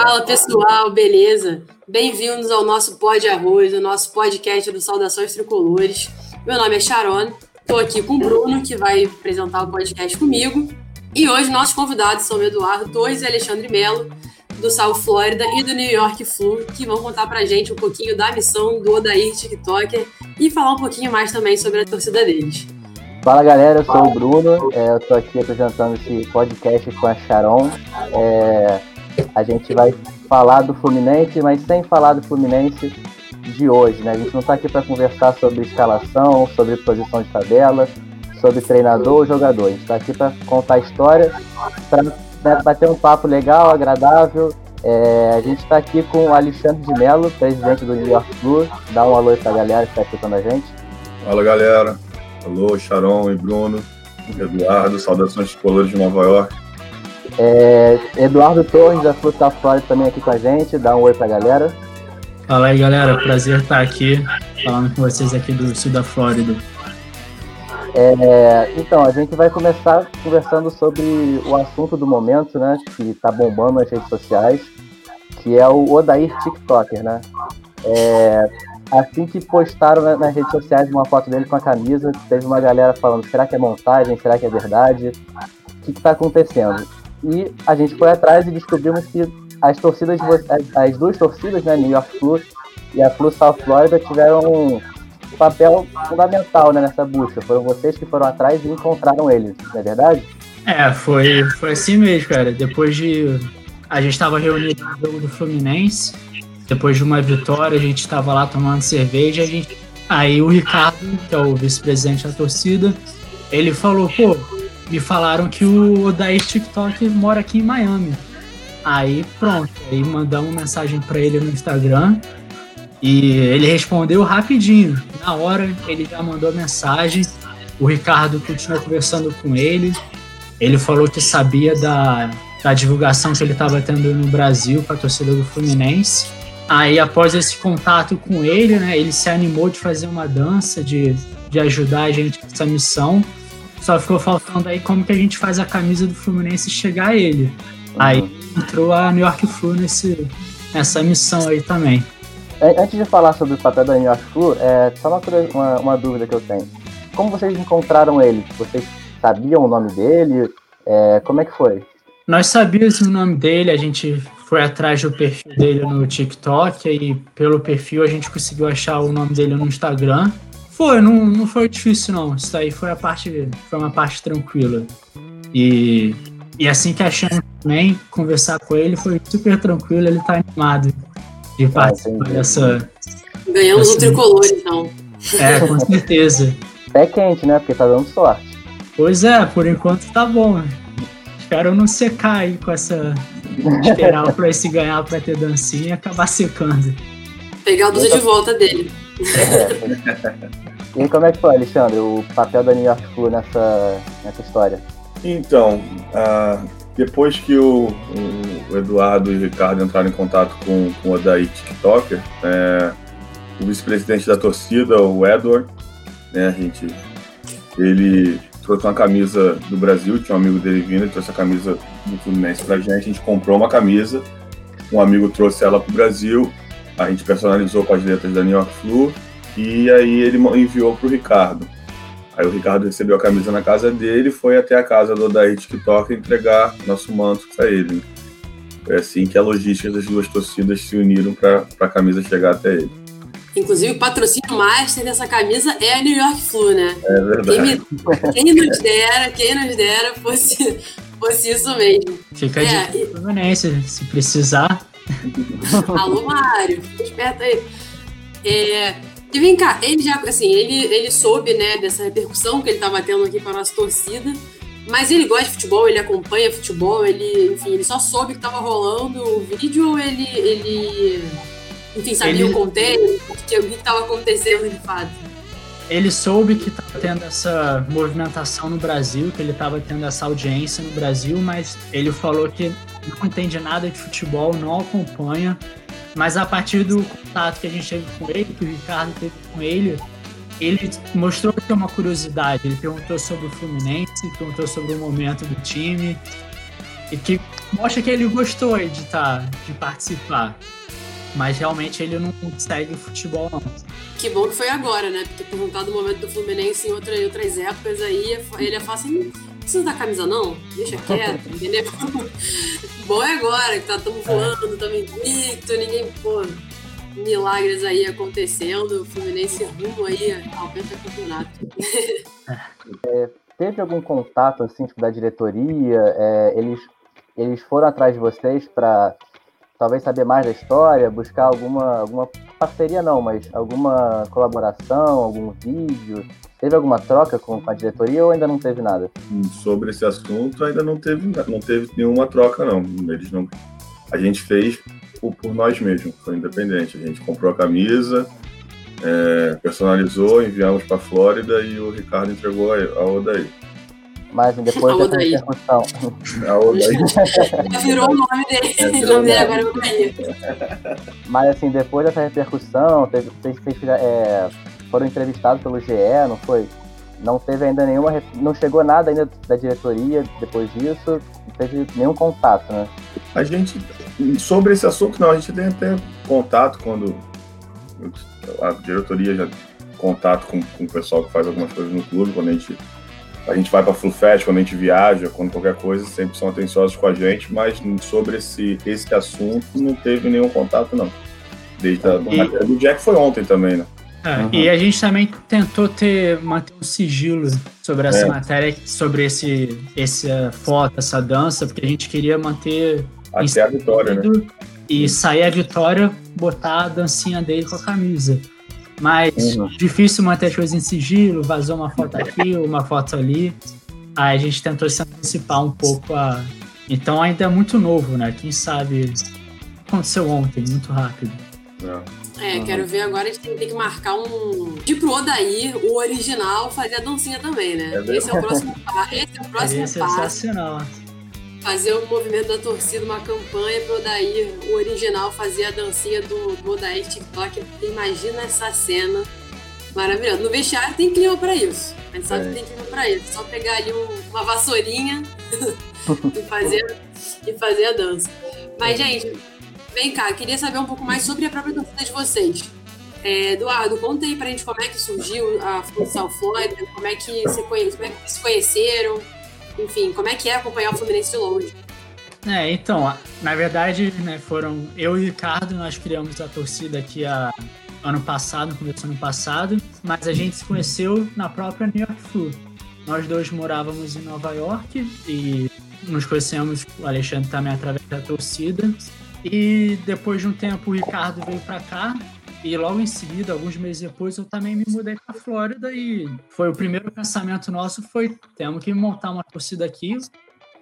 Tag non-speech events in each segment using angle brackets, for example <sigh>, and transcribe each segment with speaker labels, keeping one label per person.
Speaker 1: Fala pessoal, beleza? Bem-vindos ao nosso Pod Arroz, o nosso podcast do Saudações Tricolores. Meu nome é Sharon, estou aqui com o Bruno, que vai apresentar o podcast comigo. E hoje nossos convidados são o Eduardo Torres e Alexandre Melo, do South Florida e do New York Flu, que vão contar pra gente um pouquinho da missão do Odair TikToker e falar um pouquinho mais também sobre a torcida deles.
Speaker 2: Fala galera, eu sou o Bruno, é, eu tô aqui apresentando esse podcast com a Sharon. É, a gente vai falar do Fluminense, mas sem falar do Fluminense de hoje, né? A gente não tá aqui para conversar sobre escalação, sobre posição de tabela, sobre treinador ou jogador. A gente tá aqui para contar a história, para né, bater um papo legal, agradável. É, a gente está aqui com o Alexandre de Mello, presidente do New York Blue. Dá um alô para a galera que está escutando a gente.
Speaker 3: Fala galera, alô Sharon e Bruno, Eduardo, saudações colores de Nova York.
Speaker 2: É, Eduardo Torres da Fruta Flora também aqui com a gente, dá um oi para a galera.
Speaker 4: Fala aí galera, prazer estar aqui falando com vocês aqui do sul da Flórida.
Speaker 2: É, então, a gente vai começar conversando sobre o assunto do momento, né? Que tá bombando nas redes sociais, que é o Odair TikToker, né? É, assim que postaram nas redes sociais uma foto dele com a camisa, teve uma galera falando, será que é montagem? Será que é verdade? O que, está acontecendo? E a gente foi atrás e descobrimos que as torcidas, as, duas torcidas, né, New York Flu e a Flu South Florida, tiveram papel fundamental né, nessa busca. Foram vocês que foram atrás e encontraram eles, não é verdade?
Speaker 4: É, foi, foi assim mesmo, cara. Depois de. A gente estava reunido no jogo do Fluminense. Depois de uma vitória, a gente estava lá tomando cerveja. A gente... Aí o Ricardo, que é o vice-presidente da torcida, ele falou: pô, me falaram que o Odair TikTok mora aqui em Miami. Aí pronto, aí mandamos mensagem para ele no Instagram. E ele respondeu rapidinho. Na hora, ele já mandou mensagem. O Ricardo continuou conversando com ele. Ele falou que sabia da, da divulgação que ele estava tendo no Brasil para a torcida do Fluminense. Aí, após esse contato com ele, né, ele se animou de fazer uma dança, de, de ajudar a gente nessa missão. Só ficou faltando aí como que a gente faz a camisa do Fluminense chegar a ele. Aí entrou a New York Flu nesse, nessa missão aí também.
Speaker 2: Antes de falar sobre o papel da New York Flu, é só uma, uma, uma, dúvida que eu tenho. Como vocês encontraram ele? Vocês sabiam o nome dele? É, como é que foi?
Speaker 4: Nós sabíamos o nome dele, a gente foi atrás do perfil dele no TikTok e pelo perfil a gente conseguiu achar o nome dele no Instagram. Foi, não, não foi difícil não. Isso aí foi a parte, foi uma parte tranquila. E, e assim que achamos também, conversar com ele foi super tranquilo, ele tá animado de ah, participar dessa.
Speaker 1: Ganhamos um tricolor, então.
Speaker 4: É, com certeza.
Speaker 2: Pé quente, né? Porque tá dando sorte.
Speaker 4: Pois é, por enquanto tá bom. Espero não secar aí com essa. Esperar pra esse ganhar pra ter dancinha e acabar secando.
Speaker 1: Pegar a dúzia de volta dele.
Speaker 2: E como é que foi, Alexandre, o papel da New York Flu nessa, nessa história?
Speaker 3: Então, uh, depois que o, o, Eduardo e o Ricardo entraram em contato com, com o Odaí TikToker, é, o vice-presidente da torcida, o Edward, né, a gente, ele trouxe uma camisa do Brasil, tinha um amigo dele vindo, ele trouxe a camisa do Fluminense pra gente, a gente comprou uma camisa, um amigo trouxe ela pro Brasil, a gente personalizou com as letras da New York Flu, e aí ele enviou pro Ricardo. Aí o Ricardo recebeu a camisa na casa dele, foi até a casa do Odair TikTok entregar nosso manto para ele. Foi assim que a logística das duas torcidas se uniram para a camisa chegar até ele.
Speaker 1: Inclusive, o patrocínio master dessa camisa é a New York Flu, né?
Speaker 3: É verdade.
Speaker 1: Quem, me, quem nos dera, quem nos dera fosse, fosse isso mesmo.
Speaker 4: Fica é, de permanência, se precisar. <laughs>
Speaker 1: Alô, Mário, esperto aí. É, e vem cá, ele já, assim, ele, ele soube, né, dessa repercussão que ele estava tendo aqui para a nossa torcida, mas ele gosta de futebol, ele acompanha futebol, ele, enfim, ele só soube que estava rolando o vídeo ou ele, ele enfim, sabia ele... o contexto, o que estava acontecendo de fato?
Speaker 4: Ele soube que estava tendo essa movimentação no Brasil, que ele estava tendo essa audiência no Brasil, mas ele falou que não entende nada de futebol, não acompanha, mas a partir do contato que a gente teve com ele, que o Ricardo teve com ele, ele mostrou que tem uma curiosidade. Ele perguntou sobre o Fluminense, perguntou sobre o momento do time. e que mostra que ele gostou de, tá, de participar. Mas realmente ele não segue o futebol, não.
Speaker 1: Que bom que foi agora, né? Porque perguntar do momento do Fluminense em, outra, em outras épocas aí, ele é fácil. Não precisa da camisa, não? Deixa quieto, <laughs> entendeu? bom é agora, que tá tamo voando, tamo invicto, ninguém, pô, milagres aí acontecendo, o Fluminense rumo aí ao pentacampeonato. <laughs>
Speaker 2: é, teve algum contato, assim, tipo, da diretoria? É, eles, eles foram atrás de vocês para talvez saber mais da história, buscar alguma, alguma parceria não, mas alguma colaboração, algum vídeo? Teve alguma troca com a diretoria ou ainda não teve nada?
Speaker 3: Sobre esse assunto ainda não teve, não teve nenhuma troca não. Eles não. A gente fez por, por nós mesmos, foi independente. A gente comprou a camisa, é, personalizou, enviamos para a Flórida e o Ricardo entregou a, a Odaí.
Speaker 2: Mas depois
Speaker 1: a
Speaker 2: dessa repercussão.
Speaker 1: Já virou o nome dele. É, o nome dele agora é Odaí.
Speaker 2: Mas assim, depois dessa repercussão, teve, vocês, vocês é, foram entrevistados pelo GE, não foi? Não teve ainda nenhuma. Não chegou nada ainda da diretoria depois disso, não teve nenhum contato, né?
Speaker 3: A gente. Sobre esse assunto, não, a gente tem até contato quando a diretoria já contato com, com o pessoal que faz algumas coisas no clube, quando a gente a gente vai para Flufest, quando a gente viaja, quando qualquer coisa, sempre são atenciosos com a gente, mas sobre esse, esse assunto não teve nenhum contato, não. Desde a e... matéria do Jack foi ontem também, né?
Speaker 4: É, uhum. E a gente também tentou ter manter um sigilo sobre essa é. matéria, sobre esse, essa foto, essa dança, porque a gente queria manter
Speaker 3: até a vitória, né?
Speaker 4: E sair a vitória, botar a dancinha dele com a camisa. Mas uhum. difícil manter as coisas em sigilo, vazou uma foto aqui, uma foto ali. Aí a gente tentou se antecipar um pouco a. Então ainda é muito novo, né? Quem sabe aconteceu ontem, muito rápido.
Speaker 1: É, é uhum. quero ver agora, a gente tem que marcar um. De pro Odaí, o original, fazer a dancinha também, né? É esse é o próximo, esse é o próximo passo.
Speaker 4: sensacional
Speaker 1: fazer o movimento da torcida, uma campanha pro Odair, o original, fazer a dancinha do, do Odair TikTok. Imagina essa cena maravilhosa. No vestiário tem clima para isso. A gente sabe é. que tem clima para isso. Só pegar ali um, uma vassourinha <laughs> e, fazer, e fazer a dança. Mas, gente, vem cá, queria saber um pouco mais sobre a própria torcida de vocês. É, Eduardo, conta aí pra gente como é que surgiu a Futsal Flórida, como é que você conhece, como é que se conheceram, enfim, como é que é acompanhar o Fluminense de longe?
Speaker 4: É, então, na verdade, né, foram eu e o Ricardo, nós criamos a torcida aqui a, ano passado, começou ano passado, mas a gente se conheceu na própria New York Flu. Nós dois morávamos em Nova York e nos conhecemos, o Alexandre também através da torcida. E depois de um tempo o Ricardo veio para cá e logo em seguida, alguns meses depois, eu também me mudei para Flórida e foi o primeiro pensamento nosso foi temos que montar uma torcida aqui.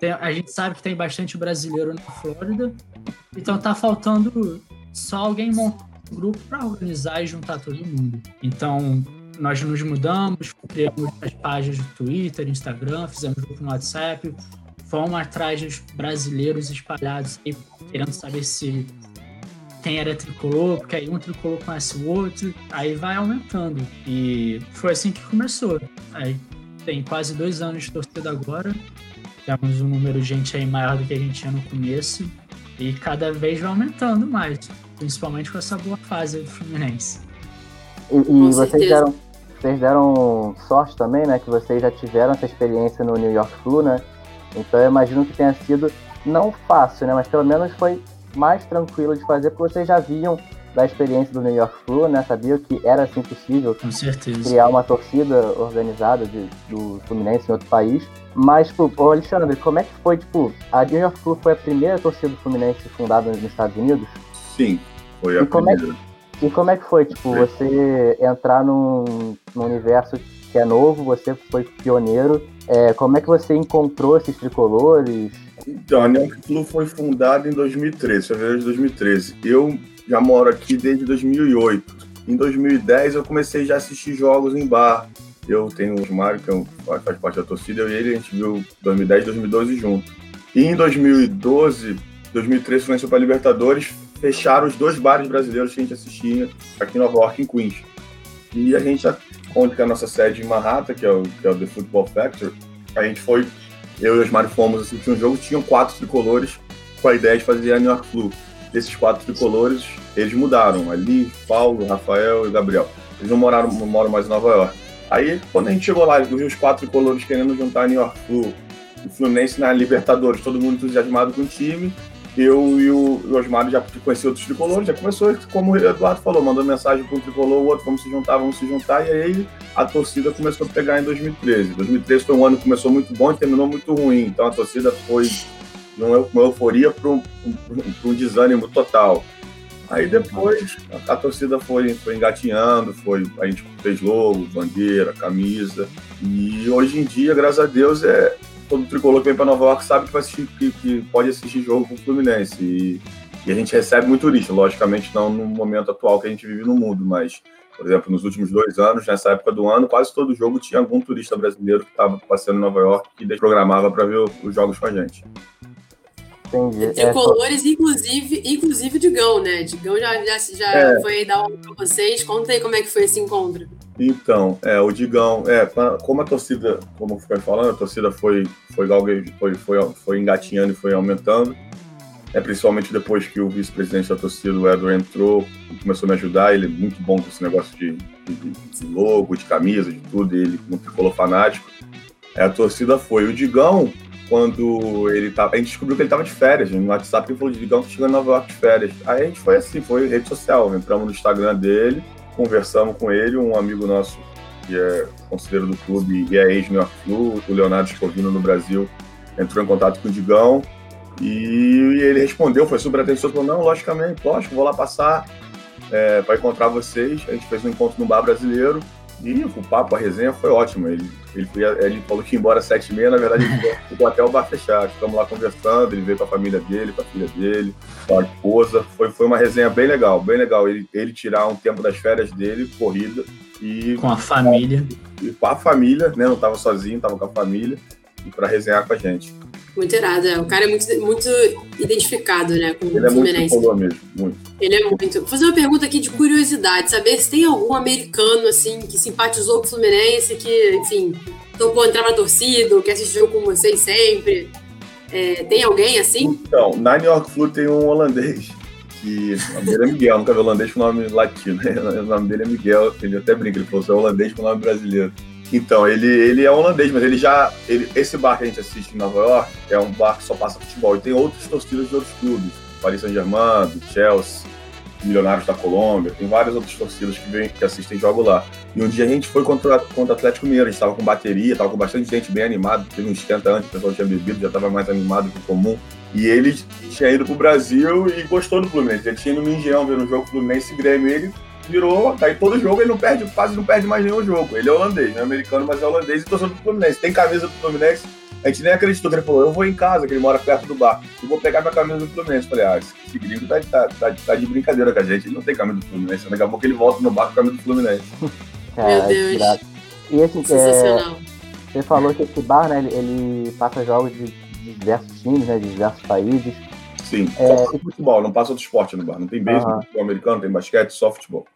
Speaker 4: Tem, a gente sabe que tem bastante brasileiro na Flórida, então tá faltando só alguém montar um grupo para organizar e juntar todo mundo. Então nós nos mudamos, criamos as páginas do Twitter, Instagram, fizemos grupo no WhatsApp, fomos atrás dos brasileiros espalhados querendo saber se quem era tricolor, porque aí um tricolor conhece o outro, aí vai aumentando. E foi assim que começou. Aí tem quase dois anos de torcida agora, temos um número de gente aí maior do que a gente tinha no começo, e cada vez vai aumentando mais, principalmente com essa boa fase do Fluminense.
Speaker 2: E, e vocês, deram, vocês deram sorte também, né? Que vocês já tiveram essa experiência no New York Flu, né? Então eu imagino que tenha sido não fácil, né? Mas pelo menos foi mais tranquilo de fazer, porque vocês já viam da experiência do New York Flu, né? Sabiam que era assim possível criar uma torcida organizada de, do Fluminense em outro país. Mas, tipo, ô Alexandre, como é que foi, tipo, a New York Flu foi a primeira torcida do Fluminense fundada nos Estados Unidos?
Speaker 3: Sim, foi a e
Speaker 2: primeira. É que, e como é que foi, tipo, Sim. você entrar num, num universo que é novo, você foi pioneiro, é, como é que você encontrou esses tricolores?
Speaker 3: Então, a Neon Club foi fundada em 2013, fevereiro de 2013. Eu já moro aqui desde 2008. Em 2010 eu comecei já a assistir jogos em bar. Eu tenho o Mário, que é faz parte da torcida, eu e ele, a gente viu 2010 e 2012 junto. E em 2012, 2013, Fluminense para Libertadores, fecharam os dois bares brasileiros que a gente assistia aqui em Nova York, em Queens. E a gente, onde é a nossa sede em Manhattan, que é o, que é o The Football Factory, a gente foi eu e os Mário fomos assistir um jogo, tinham quatro tricolores com a ideia de fazer a New York Flu. Desses quatro tricolores, eles mudaram. Ali, Paulo, Rafael e Gabriel. Eles não moraram, não moram mais em Nova York. Aí, quando a gente chegou lá, eu vi os quatro tricolores querendo juntar a New York Flu, o Fluminense na Libertadores, todo mundo entusiasmado com o time. Eu e o, Osmar já conheci outros tricolores, já começou, como o Eduardo falou, mandou mensagem para um tricolor, o outro, vamos se juntar, vamos se juntar, e aí a torcida começou a pegar em 2013. 2013 foi um ano que começou muito bom e terminou muito ruim, então a torcida foi de uma euforia para um, um, um desânimo total. Aí depois a, a, torcida foi, foi engatinhando, foi, a gente fez logo, bandeira, camisa. E hoje em dia, graças a Deus, é, todo tricolor que vem para Nova York sabe que, assistir, que, que pode assistir jogo com o Fluminense. E, e, a gente recebe muito turista, logicamente não no momento atual que a gente vive no mundo, mas, por exemplo, nos últimos dois anos, nessa época do ano, quase todo jogo tinha algum turista brasileiro que estava passeando em Nova York e programava para ver os jogos com a gente.
Speaker 1: Entendi. Tricolores, é, inclusive, inclusive Digão, né? Digão já, já, já é. foi dar um para vocês. Conta aí como é que foi esse encontro.
Speaker 3: Então, é, o Digão, é, como a torcida, como foi falando, a torcida foi, foi, foi, foi, foi engatinhando e foi aumentando. É, principalmente depois que o vice-presidente da torcida, o Edward, entrou e começou a me ajudar. Ele é muito bom com esse negócio de, de, de logo, de camisa, de tudo. Ele não tricolor fanático. É, a torcida foi. O Digão, quando ele tava. A gente descobriu que ele tava de férias. No WhatsApp ele falou Digão que chegou em Nova York de férias. Aí a gente foi assim, foi rede social. Entramos no Instagram dele, conversamos com ele, um amigo nosso que é conselheiro do clube e é ex-New York o Leonardo Scovino no Brasil, entrou em contato com o Digão e ele respondeu, foi super atencioso, falou, não, logicamente, lógico, vou lá passar é, para encontrar vocês. A gente fez um encontro no bar brasileiro e o papo, a resenha foi ótima. Ele, ele, ele falou que ia embora às sete e meia, na verdade ele <laughs> ficou até o bar fechar. Ficamos lá conversando, ele veio com a família dele, com a filha dele, com a esposa. Foi, foi uma resenha bem legal, bem legal. Ele, ele tirar um tempo das férias dele, corrida. E,
Speaker 4: com a família.
Speaker 3: E com a família, né? Não estava sozinho, estava com a família. Para resenhar com a gente.
Speaker 1: Muito irado, é. O cara é muito, muito identificado, né, com
Speaker 3: Ele o Fluminense. Ele é muito mesmo, muito.
Speaker 1: Ele é muito. Vou fazer uma pergunta aqui de curiosidade, saber se tem algum americano, assim, que simpatizou com o Fluminense, que, enfim, topou entrar na torcida, assistir jogo com vocês sempre. É, tem alguém assim?
Speaker 3: Então, na New York Flu tem um holandês, que o nome dele é Miguel, <laughs> nunca vi holandês com nome latino, né? O nome dele é Miguel, ele até brinca, ele falou, você é holandês com nome brasileiro. Então, ele, ele é holandês, mas ele já. Ele, esse bar que a gente assiste em Nova York é um bar que só passa futebol. E tem outros torcidas de outros clubes. Paris Saint-Germain, Chelsea, Milionários da Colômbia, tem várias outras torcidas que, vem, que assistem jogo lá. E um dia a gente foi contra, contra o Atlético Mineiro, a gente estava com bateria, estava com bastante gente bem animado, teve um esquenta antes, o pessoal tinha bebido, já estava mais animado que o comum. E ele tinha ido pro Brasil e gostou do Fluminense. Ele tinha ido no Engenhão ver um jogo Fluminense e Grêmio. Ele virou, daí tá todo jogo ele não perde, quase não perde mais nenhum jogo. Ele é holandês, não é americano, mas é holandês e torcedor do Fluminense. Tem camisa do Fluminense, a gente nem acreditou que ele falou, eu vou em casa, que ele mora perto do bar, e vou pegar minha camisa do Fluminense. Falei, ah, esse gringo tá, tá, tá, tá, de brincadeira com a gente, ele não tem camisa do Fluminense, daqui a pouco ele volta no bar com a camisa do Fluminense. <laughs>
Speaker 1: Meu Deus.
Speaker 2: E assim, é, você falou que esse bar, né, ele, ele passa jogos de, de diversos times, né, de diversos países.
Speaker 3: Sim, é... só futebol, não passa outro esporte no bar. Não tem beisebol, uhum. futebol americano, tem basquete, só futebol.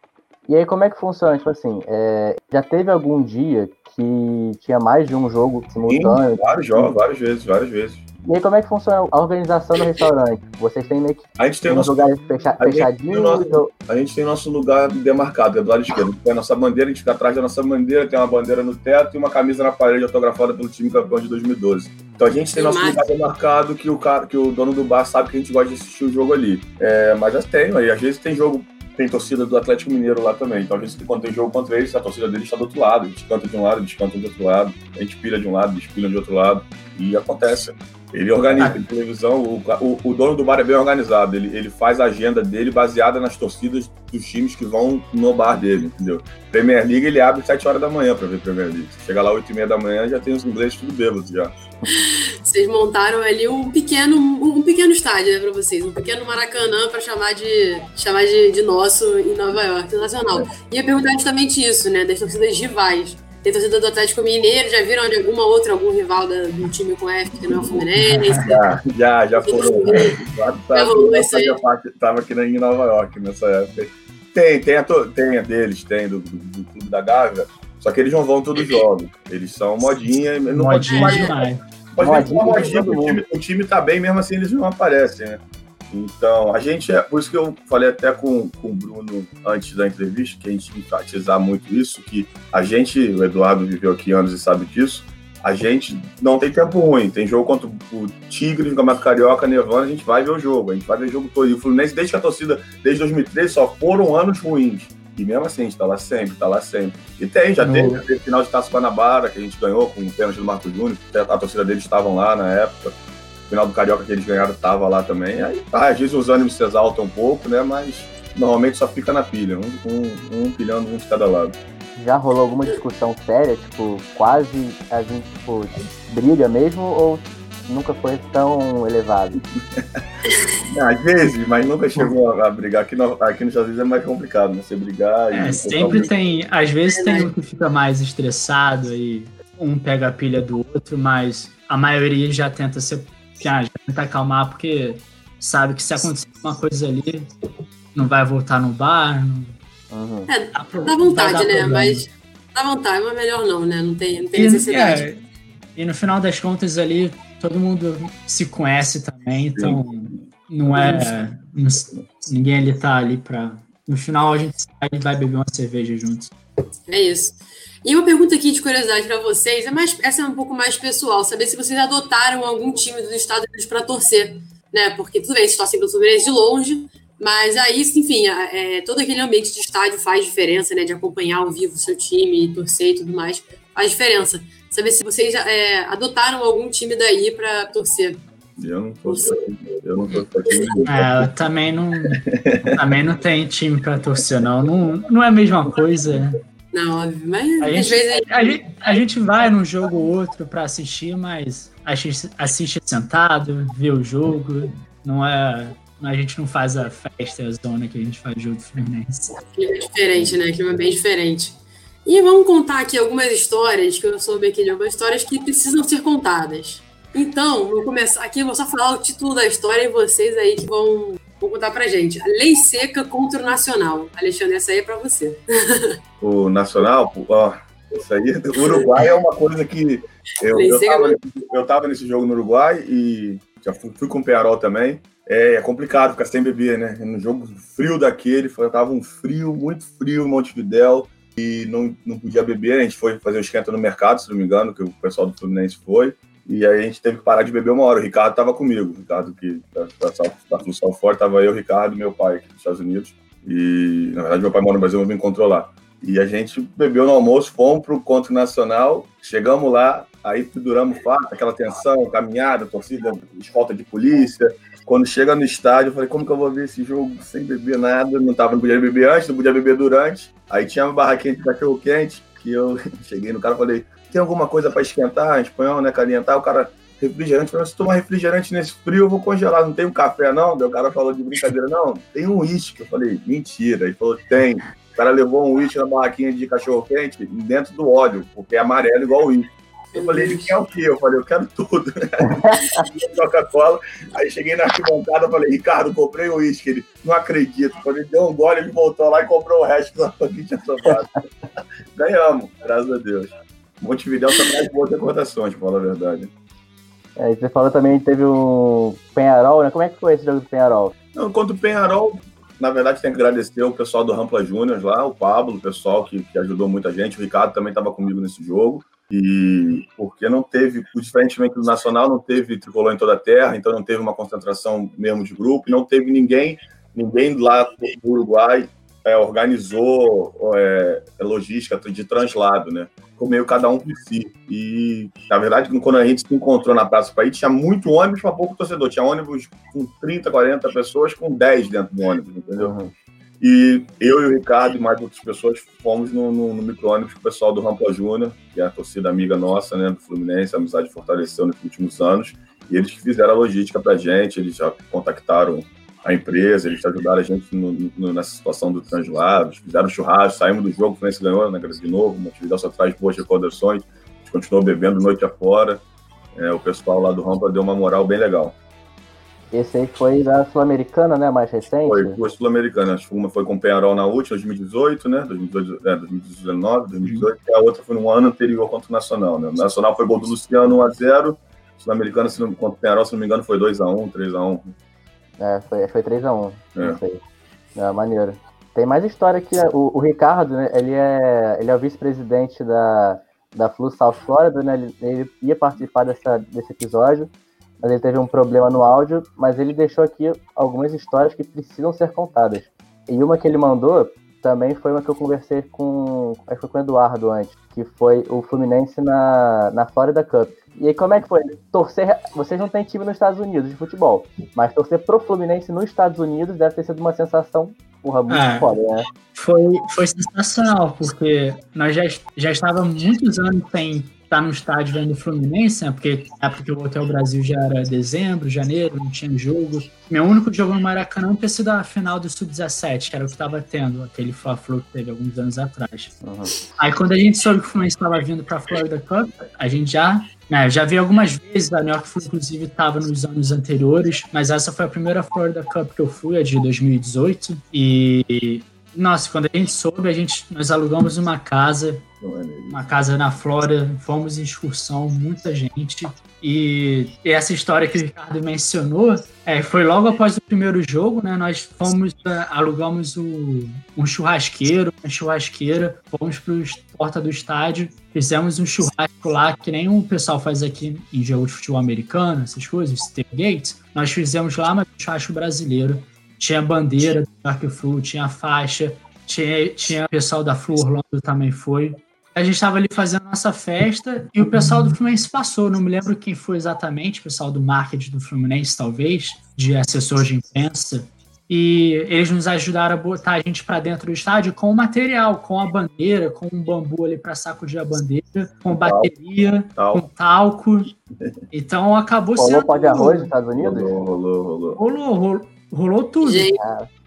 Speaker 2: E aí, como é que funciona? Tipo assim, é, já teve algum dia que tinha mais de um jogo simultâneo?
Speaker 3: Sim, vários jogos, várias vezes, várias vezes.
Speaker 2: E aí, como é que funciona a organização do restaurante? Vocês têm meio que
Speaker 3: a gente tem um nosso,
Speaker 2: lugar fecha, fechadinho?
Speaker 3: Nosso, a gente tem nosso lugar demarcado, é do lado esquerdo. Tem a nossa bandeira, a gente fica atrás da nossa bandeira, tem uma bandeira no teto e uma camisa na parede autografada pelo time campeão de 2012. Então a gente tem nosso lugar demarcado que o, cara, que o dono do bar sabe que a gente gosta de assistir o jogo ali. É, mas já tem, aí às vezes tem jogo tem torcida do Atlético Mineiro lá também. Então, a gente, quando tem jogo contra eles, a torcida deles está do outro lado. A gente canta de um lado, eles cantam do outro lado. A gente pira de um lado, eles de outro lado. E acontece. Ele organiza, ah. televisão, o, o, o, dono do bar é bem organizado. Ele, ele faz a agenda dele baseada nas torcidas dos times que vão no bar dele, entendeu? Premier League ele abre 7 horas da manhã para ver Premier League. Chega lá 8 e meia da manhã já tem os ingleses tudo bêbados já.
Speaker 1: Vocês montaram ali um pequeno, um pequeno estádio, né, para vocês, um pequeno Maracanã para chamar de chamar de, de nosso em Nova York, nacional. É. Ia perguntar justamente isso, né, das torcidas rivais. Tem torcida do Atlético Mineiro, já viram de alguma outra, algum rival da, do time com F que não é o Fluminense? <laughs>
Speaker 3: Já, já, já foram. já rolou isso aí. Tava aqui em Nova York nessa época. Tem, tem a, tem a deles, tem do, do, do Clube da Gávea, só que eles não vão todos os jogos. Eles são modinha. Não
Speaker 4: modinha demais.
Speaker 3: Uma modinha o time, o time tá bem, mesmo assim eles não aparecem, né? Então, a gente é. Por isso que eu falei até com, com o Bruno antes da entrevista, que a gente enfatizar muito isso, que a gente, o Eduardo viveu aqui anos e sabe disso, a gente não tem tempo ruim. Tem jogo contra o Tigre no Campeonato Carioca, Nevando, a gente vai ver o jogo. A gente vai ver o jogo todo. E o Fluminense, desde que a torcida, desde 2013, só foram anos ruins. E mesmo assim, a gente tá lá sempre, tá lá sempre. E tem, já teve, teve final de Taça Guanabara, que a gente ganhou com o pênalti do Marcos Júnior. A torcida deles estavam lá na época. O final do Carioca que eles ganharam tava lá também. Aí, tá, às vezes os ânimos se exaltam um pouco, né? Mas normalmente só fica na pilha, um, um, um pilhando um de cada lado
Speaker 2: já rolou alguma discussão séria, tipo, quase a gente, tipo, briga mesmo, ou nunca foi tão elevado? <laughs>
Speaker 3: Às vezes, mas nunca chegou a, brigar. Aqui no, aqui nos Estados Unidos é mais complicado, né? Você brigar
Speaker 4: é, sempre tem, às vezes tem um que fica mais estressado e um pega a pilha do outro, mas a maioria já tenta ser, já, já tenta acalmar, porque sabe que se acontecer uma coisa ali, não vai voltar no bar, não
Speaker 1: Uhum. É, dá vontade, né? Mas dá vontade, mas melhor não, né? Não tem, não tem e, necessidade. É,
Speaker 4: e no final das contas ali, todo mundo se conhece também, então não é. Não, ninguém ali tá ali pra. No final a gente sai e vai beber uma cerveja juntos.
Speaker 1: É isso. E uma pergunta aqui de curiosidade para vocês, é mais, essa é um pouco mais pessoal, saber se vocês adotaram algum time dos Estados Unidos para torcer, né? Porque tudo bem, vocês torcem pelo Fluminense de longe, mas aí, enfim, é, todo aquele ambiente de estádio faz diferença, né? De acompanhar ao vivo o seu time, torcer e tudo mais, faz diferença. Saber se vocês é, adotaram algum time daí para torcer.
Speaker 3: Eu não torço. Eu não torço
Speaker 4: é, também não, também não tem time para torcer, não. não. Não é a mesma coisa.
Speaker 1: Não, óbvio, mas
Speaker 4: a
Speaker 1: às
Speaker 4: gente, vezes. A gente, a gente vai num jogo ou outro para assistir, mas a gente assiste sentado, vê o jogo. Não é a gente não faz a festa, a zona que a gente faz jogo do Fluminense.
Speaker 1: Clima é diferente, né? Clima é bem diferente. E vamos contar aqui algumas histórias, que eu soube aqui de algumas histórias que precisam ser contadas. Então, vou começar aqui, vou só falar o título da história e vocês aí que vão, vão contar pra gente. A Lei Seca contra o Nacional. Alexandre, essa aí é pra você. <laughs>
Speaker 3: O Nacional, ó, isso aí, o Uruguai é uma coisa que. Eu, eu, tava, eu tava nesse jogo no Uruguai e já fui, fui com o Pearol também. É, é, complicado ficar sem beber, né? No jogo frio daquele, tava um frio, muito frio em Montevidéu e não, não podia beber. A gente foi fazer o esquenta no mercado, se não me engano, que o pessoal do Fluminense foi. E aí a gente teve que parar de beber uma hora. O Ricardo estava comigo. O Ricardo, que da função forte, estava eu, o Ricardo e meu pai aqui dos Estados Unidos. E, na verdade, meu pai mora no Brasil, mas me encontrou lá. E a gente bebeu no almoço, fomos para o Conto Nacional, chegamos lá, aí duramos fato, aquela tensão, caminhada, torcida, escolta de polícia, quando chega no estádio, eu falei, como que eu vou ver esse jogo sem beber nada? Não, tava, não podia beber antes, não podia beber durante. Aí tinha uma barraquinha de cachorro quente, que eu <laughs> cheguei no cara e falei, tem alguma coisa para esquentar, em espanhol, né, calientar? O cara, refrigerante, falei, se tomar refrigerante nesse frio, eu vou congelar, não tem um café não? Daí o cara falou de brincadeira, não, tem um uísque. Eu falei, mentira. Ele falou, tem. O cara levou um uísque na barraquinha de cachorro quente dentro do óleo, porque é amarelo igual o uísque. Eu falei, ele quer o quê? Eu falei, eu quero tudo. <laughs> Coca-Cola. Aí cheguei na arquibancada falei, Ricardo, comprei o uísque. Ele, não acredito. Quando ele deu um gole, ele voltou lá e comprou o resto da tinha sobrado. <laughs> Ganhamos, graças a Deus. Montevidéu só traz boas recordações, pra falar a verdade.
Speaker 2: É, você falou também que teve o Penharol, né? Como é que foi esse jogo do Penharol?
Speaker 3: Não, contra o Penharol, na verdade, tem que agradecer o pessoal do Rampla Júnior lá, o Pablo, o pessoal que, que ajudou muita gente. O Ricardo também estava comigo nesse jogo. E porque não teve, diferentemente do Nacional, não teve tricolor em toda a terra, então não teve uma concentração mesmo de grupo, não teve ninguém, ninguém lá do Uruguai é, organizou é, logística de translado, né? Ficou meio cada um por si. E, na verdade, quando a gente se encontrou na Praça País, tinha muito ônibus para pouco torcedor. Tinha ônibus com 30, 40 pessoas, com 10 dentro do ônibus, entendeu? E eu e o Ricardo e mais outras pessoas fomos no, no, no micro-ônibus com o pessoal do Rampa Júnior, que é a torcida amiga nossa, né, do Fluminense, a amizade fortaleceu nos últimos anos. E eles fizeram a logística para a gente, eles já contactaram a empresa, eles ajudaram a gente no, no, nessa situação do translado, fizeram churrasco, saímos do jogo, o Fluminense ganhou né, de novo, uma atividade só traz boas recordações, a gente continuou bebendo noite afora, é, o pessoal lá do Rampa deu uma moral bem legal.
Speaker 2: Esse aí foi da Sul-Americana, né? Mais recente?
Speaker 3: Foi, foi Sul-Americana. Acho que uma foi com o Penharol na última, 2018, né? 2018, é, 2019, 2018. E a outra foi no ano anterior contra o Nacional, né? O Nacional foi gol do Luciano 1x0. Sul-Americana, contra o Penharol, se não me engano, foi 2x1, 3x1.
Speaker 2: É, foi, foi 3x1. É. É, maneiro. Tem mais história aqui. Né? O, o Ricardo, né, ele é, ele é o vice-presidente da, da Flu South Florida, né? Ele, ele, ia participar dessa, desse episódio, mas ele teve um problema no áudio, mas ele deixou aqui algumas histórias que precisam ser contadas. E uma que ele mandou também foi uma que eu conversei com, acho que foi com o Eduardo antes, que foi o Fluminense na, na Florida Cup. E aí, como é que foi? Torcer. Vocês não têm time nos Estados Unidos de futebol, mas torcer pro Fluminense nos Estados Unidos deve ter sido uma sensação porra, muito ah, foda, né?
Speaker 4: Foi, foi sensacional, porque nós já, já estávamos muitos anos sem estar no estádio vendo o Fluminense, né? Porque na época que eu voltei ao Brasil já era dezembro, janeiro, não tinha jogo. Meu único jogo no Maracanã ter sido a final do Sub-17, que era o que estava tendo, aquele Fla-Flu que teve alguns anos atrás. Uhum. Aí quando a gente soube que o Fluminense estava vindo para a Florida Cup, a gente já é, já vi algumas vezes, a New York Flu, inclusive, estava nos anos anteriores, mas essa foi a primeira Florida Cup que eu fui, a de 2018. E, nossa, quando a gente soube, a gente, nós alugamos uma casa, uma casa na Flórida, fomos em excursão, muita gente. E, essa história que o Ricardo mencionou é, foi logo após o primeiro jogo, né? Nós fomos, uh, alugamos o, um churrasqueiro, uma churrasqueira, fomos para porta do estádio, fizemos um churrasco lá, que nem o pessoal faz aqui em jogo de futebol americano, essas coisas, tailgate. Nós fizemos lá, mas um churrasco brasileiro. Tinha bandeira do Dark Flu, tinha faixa, tinha, tinha o pessoal da Flu Orlando também foi a gente estava ali fazendo nossa festa e o pessoal do Fluminense passou. Não me lembro quem foi exatamente, o pessoal do marketing do Fluminense, talvez, de assessor de imprensa. E eles nos ajudaram a botar a gente para dentro do estádio com o material, com a bandeira, com um bambu ali para sacudir a bandeira, com bateria, talco. com talco. Então acabou
Speaker 2: rolou sendo. Rolou pó de arroz nos Estados Unidos?
Speaker 3: Rolou, rolou, rolou.
Speaker 4: Rolou, rolou, tudo. Gente.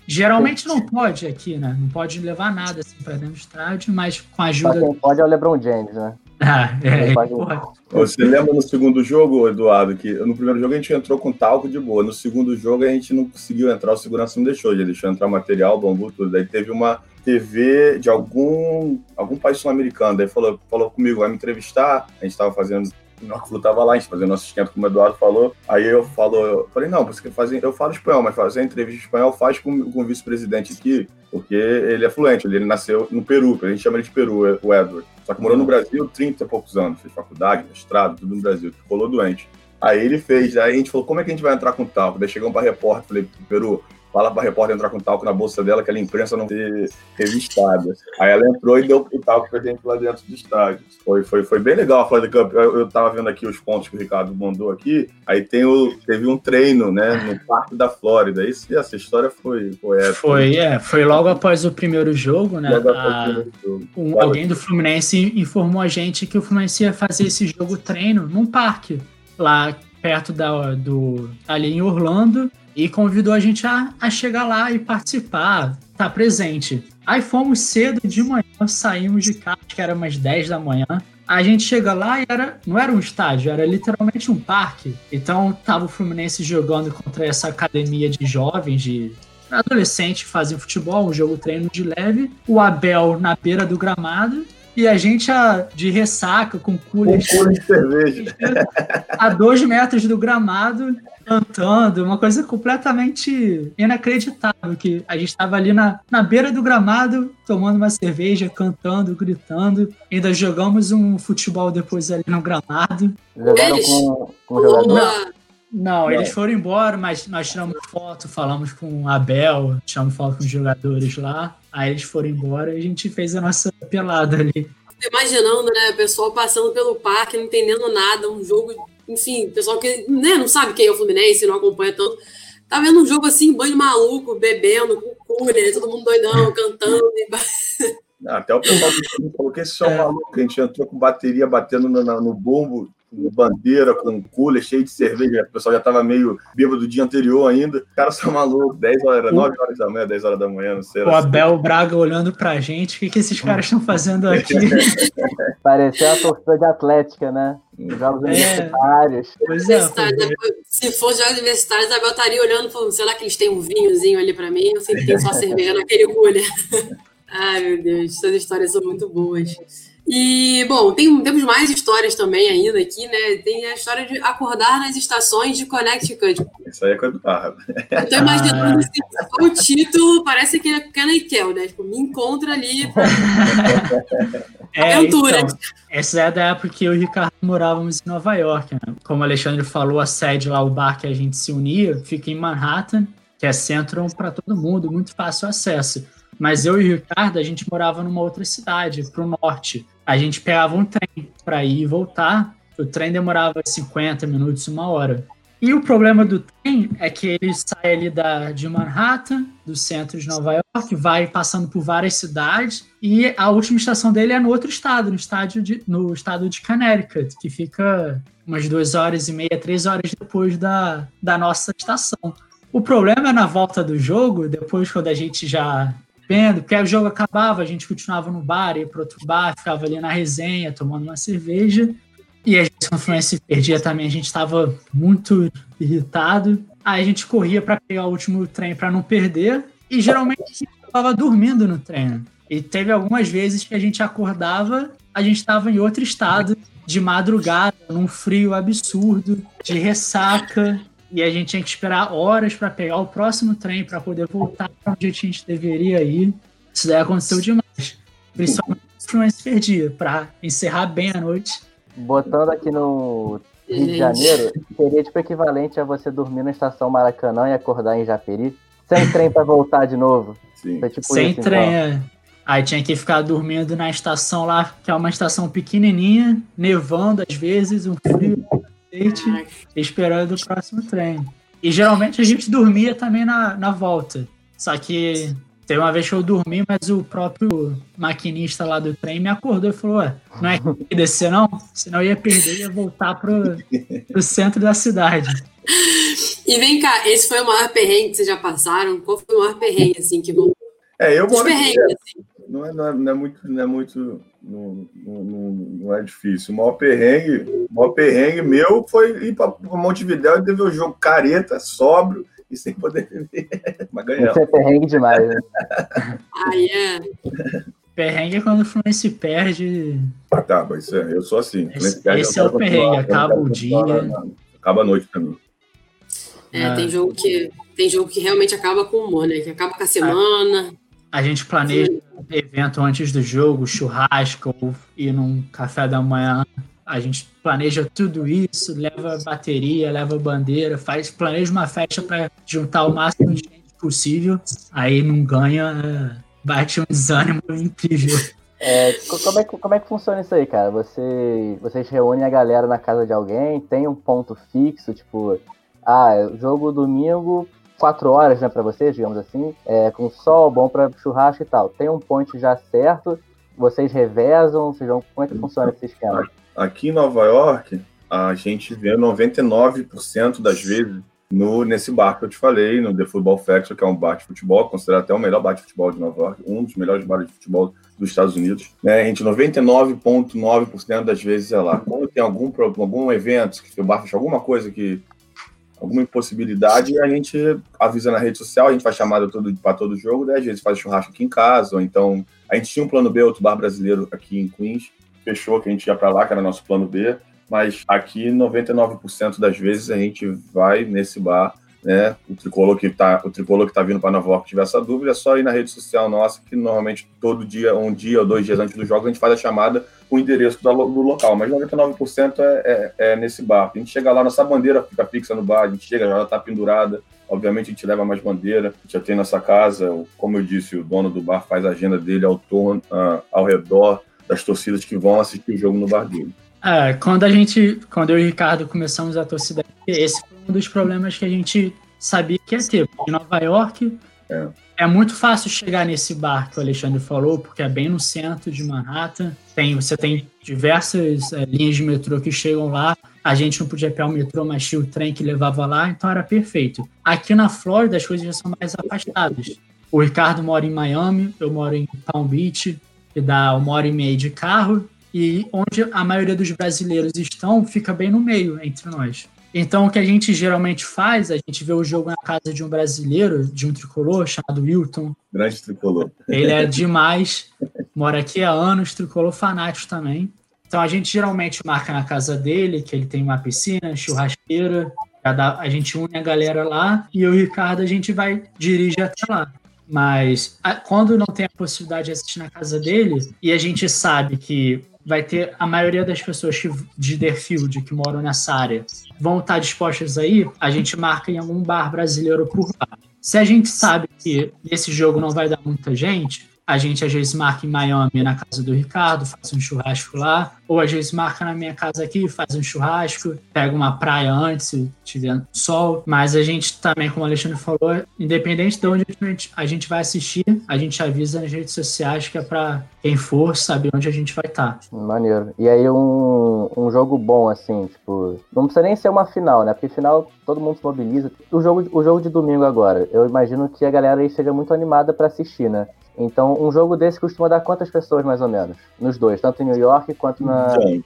Speaker 4: Geralmente não pode aqui, né? Não pode levar nada assim para dentro do estádio, mas com a ajuda.
Speaker 2: Quem pode é o LeBron James, né?
Speaker 4: Ah, é,
Speaker 3: Você lembra no segundo jogo, Eduardo, que no primeiro jogo a gente entrou com talco de boa, no segundo jogo a gente não conseguiu entrar, o segurança não deixou, ele deixou entrar material, bambu, tudo. Daí teve uma TV de algum, algum país sul-americano, daí falou, falou comigo, vai me entrevistar, a gente estava fazendo o Flu tava lá, a gente fazendo nosso esquenta, como o Eduardo falou. Aí eu falo, eu falei, não, você fazer, eu falo espanhol, mas fazer entrevista em espanhol faz com, com o vice-presidente aqui, porque ele é fluente, ele, ele nasceu no Peru, a gente chama ele de Peru, o Edward. Só que morou no Brasil 30 e poucos anos, fez faculdade, mestrado, tudo no Brasil, ficou doente. Aí ele fez, aí a gente falou, como é que a gente vai entrar com tal? Daí chegamos para repórter, falei, Peru, fala para a repórter entrar com talco na bolsa dela, que a imprensa não ser revistada. Aí ela entrou e deu o talco pra gente lá dentro do estádio. Foi, foi, foi bem legal a Florida Cup. Eu, eu tava vendo aqui os pontos que o Ricardo mandou aqui. Aí tem o, teve um treino, né, no Parque da Flórida. Isso, essa história foi, foi.
Speaker 4: Foi, é, foi logo após o primeiro jogo, né? A, primeiro jogo. Um, alguém do Fluminense informou a gente que o Fluminense ia fazer esse jogo treino num parque, lá perto da, do. ali em Orlando e convidou a gente a, a chegar lá e participar, estar tá presente. Aí fomos cedo de manhã, saímos de casa, que era umas 10 da manhã. A gente chega lá e era, não era um estádio, era literalmente um parque. Então tava o Fluminense jogando contra essa academia de jovens, de adolescentes que fazem futebol, um jogo treino de leve. O Abel na beira do gramado e a gente a, de ressaca com cooler
Speaker 3: de cerveja <laughs>
Speaker 4: a dois metros do gramado cantando, uma coisa completamente inacreditável, que a gente estava ali na, na beira do gramado, tomando uma cerveja, cantando, gritando, ainda jogamos um futebol depois ali no gramado.
Speaker 2: Jogaram com, com jogador?
Speaker 4: Não, eles foram embora, mas nós tiramos foto, falamos com o Abel, tiramos foto com os jogadores lá, aí eles foram embora e a gente fez a nossa pelada ali.
Speaker 1: Imaginando, né, o pessoal passando pelo parque, não entendendo nada, um jogo enfim, pessoal que né, não sabe quem é o Fluminense, não acompanha tanto, tá vendo um jogo assim, banho maluco, bebendo, com cooler, todo mundo doidão, cantando.
Speaker 3: Até o pessoal que falou que esse som é. maluco, a gente entrou com bateria batendo no, no bombo, bandeira, com cooler, cheio de cerveja. O pessoal já estava meio bêbado do dia anterior ainda. O cara são maluco, 10 horas, 9 horas da manhã, 10 horas da manhã, não sei.
Speaker 4: O Abel Braga olhando pra gente, o que, que esses caras estão fazendo aqui? <laughs>
Speaker 2: Pareceu a torcida de Atlética, né? Jogos é. universitários.
Speaker 1: Pois é, Se fosse jogos universitários, a Abel estaria olhando falando: será que eles têm um vinhozinho ali pra mim? Eu sei que tem só cerveja naquele cooler. <laughs> Ai, meu Deus, essas histórias são muito boas. E, bom, tem, temos mais histórias também ainda aqui, né? Tem a história de acordar nas estações de Connecticut.
Speaker 3: Isso aí é coisa do Barra.
Speaker 1: Eu tô imaginando assim, o título, parece que é Canatel, né? Tipo, me encontra ali. <laughs>
Speaker 4: é, Aventura. Então, essa é da época que eu e o Ricardo morávamos em Nova York. Né? Como o Alexandre falou, a sede lá, o bar que a gente se unia, fica em Manhattan, que é centro para todo mundo, muito fácil acesso. Mas eu e o Ricardo, a gente morava numa outra cidade, para o norte. A gente pegava um trem para ir e voltar. O trem demorava 50 minutos, uma hora. E o problema do trem é que ele sai ali da, de Manhattan, do centro de Nova York, vai passando por várias cidades, e a última estação dele é no outro estado, no, estádio de, no estado de Connecticut, que fica umas duas horas e meia, três horas depois da, da nossa estação. O problema é na volta do jogo, depois quando a gente já vendo, porque o jogo acabava, a gente continuava no bar, ia para outro bar, ficava ali na resenha, tomando uma cerveja. E a gente, quando o Fluminense perdia também, a gente estava muito irritado. Aí a gente corria para pegar o último trem para não perder. E geralmente a gente estava dormindo no trem. E teve algumas vezes que a gente acordava, a gente estava em outro estado, de madrugada, num frio absurdo, de ressaca e a gente tinha que esperar horas para pegar o próximo trem para poder voltar para onde a gente deveria ir. Isso daí aconteceu demais. Principalmente o Fluminense perdia, para encerrar bem a noite.
Speaker 2: Botando aqui no Rio de Janeiro, seria tipo equivalente a você dormir na estação Maracanã e acordar em Japeri, sem trem para voltar de novo.
Speaker 4: Sim. Tipo sem isso, trem, então. é. Aí tinha que ficar dormindo na estação lá, que é uma estação pequenininha, nevando às vezes, um frio cacete, esperando o próximo trem. E geralmente a gente dormia também na, na volta. Só que teve uma vez que eu dormi, mas o próprio maquinista lá do trem me acordou e falou: Ué, não é <laughs> que descer não? Senão eu ia perder e ia voltar pro, pro centro da cidade.
Speaker 1: E vem cá, esse foi o maior perrengue que vocês já passaram? Qual foi o maior perrengue, assim, que vão.
Speaker 3: É, eu moro. Perrengue, assim. Não é, não, é, não é muito. Não é muito não, não, não, é difícil. O maior perrengue, o maior perrengue meu foi ir para Montevidéu e teve o um jogo careta, sóbrio e sem poder ver. <laughs> Mas ganhamos.
Speaker 2: Isso é perrengue demais, né?
Speaker 1: ah, yeah.
Speaker 4: Perrengue é quando o Fluminense perde.
Speaker 3: Ah, tá, mas isso é, eu sou assim.
Speaker 4: Esse, esse é o perrengue, acaba o dia.
Speaker 3: Acaba a noite também.
Speaker 1: É, ah. tem jogo que tem jogo que realmente acaba com o humor, né? Que acaba com a semana.
Speaker 4: A gente planeja um evento antes do jogo, churrasco, ou ir num café da manhã. A gente planeja tudo isso, leva bateria, leva bandeira, faz, planeja uma festa para juntar o máximo de gente possível. Aí não ganha, bate um desânimo incrível.
Speaker 2: É, como, é, como é que funciona isso aí, cara? Você, vocês reúnem a galera na casa de alguém, tem um ponto fixo, tipo, ah, jogo domingo, quatro horas, né, para vocês, digamos assim, é, com sol, bom para churrasco e tal. Tem um point já certo, vocês revezam, vocês vão, como é que funciona esse esquema?
Speaker 3: Aqui em Nova York, a gente vê 99% das vezes no, nesse bar que eu te falei, no The Football Factory, que é um bar de futebol, considerado até o melhor bar de futebol de Nova York, um dos melhores bares de futebol dos Estados Unidos. Né? A gente, 99,9% das vezes é lá. Quando tem algum, algum evento, que o bar fecha alguma coisa que alguma impossibilidade, a gente avisa na rede social, a gente faz chamada todo, para todo jogo, né? Às vezes faz churrasco aqui em casa, ou então a gente tinha um plano B, outro bar brasileiro aqui em Queens, fechou que a gente ia para lá, que era nosso plano B, mas aqui 99% das vezes a gente vai nesse bar né? O tricolor que tá, o tricolor que tá vindo para Nova York tiver essa dúvida, é só ir na rede social nossa, que normalmente todo dia, um dia ou dois dias antes do jogo, a gente faz a chamada com o endereço do, do local. Mas 99% é, é, é, nesse bar. A gente chega lá, nossa bandeira fica fixa no bar, a gente chega, já tá pendurada. Obviamente a gente leva mais bandeira, a gente já tem nossa casa, como eu disse, o dono do bar faz a agenda dele ao, torno, uh, ao redor das torcidas que vão assistir o jogo no bar dele.
Speaker 4: É, quando a gente, quando eu e o Ricardo começamos a torcida, esse foi um dos problemas que a gente sabia que ia ter. Em Nova York, é. é. muito fácil chegar nesse bar que o Alexandre falou, porque é bem no centro de Manhattan. Tem, você tem diversas é, linhas de metrô que chegam lá. A gente não podia pegar o metrô, mas tinha o trem que levava lá, então era perfeito. Aqui na Flórida, as coisas já são mais afastadas. O Ricardo mora em Miami, eu moro em Palm Beach, que dá uma hora e meia de carro, e onde a maioria dos brasileiros estão fica bem no meio entre nós. Então, o que a gente geralmente faz, a gente vê o jogo na casa de um brasileiro, de um tricolor chamado Wilton.
Speaker 3: Grande tricolor.
Speaker 4: Ele é <laughs> demais. mora aqui há anos, tricolor fanático também. Então a gente geralmente marca na casa dele, que ele tem uma piscina, churrasqueira, a gente une a galera lá e eu e o Ricardo a gente vai dirige até lá. Mas a, quando não tem a possibilidade de assistir na casa dele e a gente sabe que vai ter a maioria das pessoas que, de Deerfield que moram nessa área vão estar dispostas aí, a gente marca em algum bar brasileiro por lá. Se a gente sabe que esse jogo não vai dar muita gente, a gente às vezes marca em Miami na casa do Ricardo, faz um churrasco lá, ou às vezes marca na minha casa aqui, faz um churrasco, pega uma praia antes, se tiver sol. Mas a gente também, como o Alexandre falou, independente de onde a gente vai assistir, a gente avisa nas redes sociais que é para quem for saber onde a gente vai estar. Tá.
Speaker 2: Maneiro. E aí um, um jogo bom, assim, tipo, não precisa nem ser uma final, né? Porque final todo mundo se mobiliza. O jogo, o jogo de domingo agora, eu imagino que a galera aí seja muito animada para assistir, né? Então, um jogo desse costuma dar quantas pessoas, mais ou menos? Nos dois, tanto em New York quanto na Sim.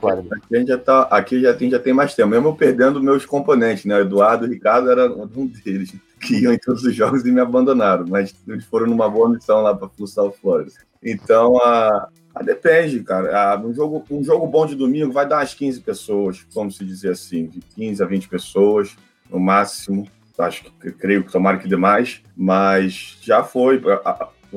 Speaker 3: Flórida. Aqui, a gente já tá, aqui já tem, já tem mais tempo. Mesmo eu perdendo meus componentes, né? O Eduardo e o Ricardo era um deles, <laughs> que iam em todos os jogos e me abandonaram. Mas eles foram numa boa missão lá para Flussal Flórida. Então, a, a depende, cara. A, um, jogo, um jogo bom de domingo vai dar umas 15 pessoas, vamos se dizer assim, de 15 a 20 pessoas, no máximo acho que creio que tomara que demais, mas já foi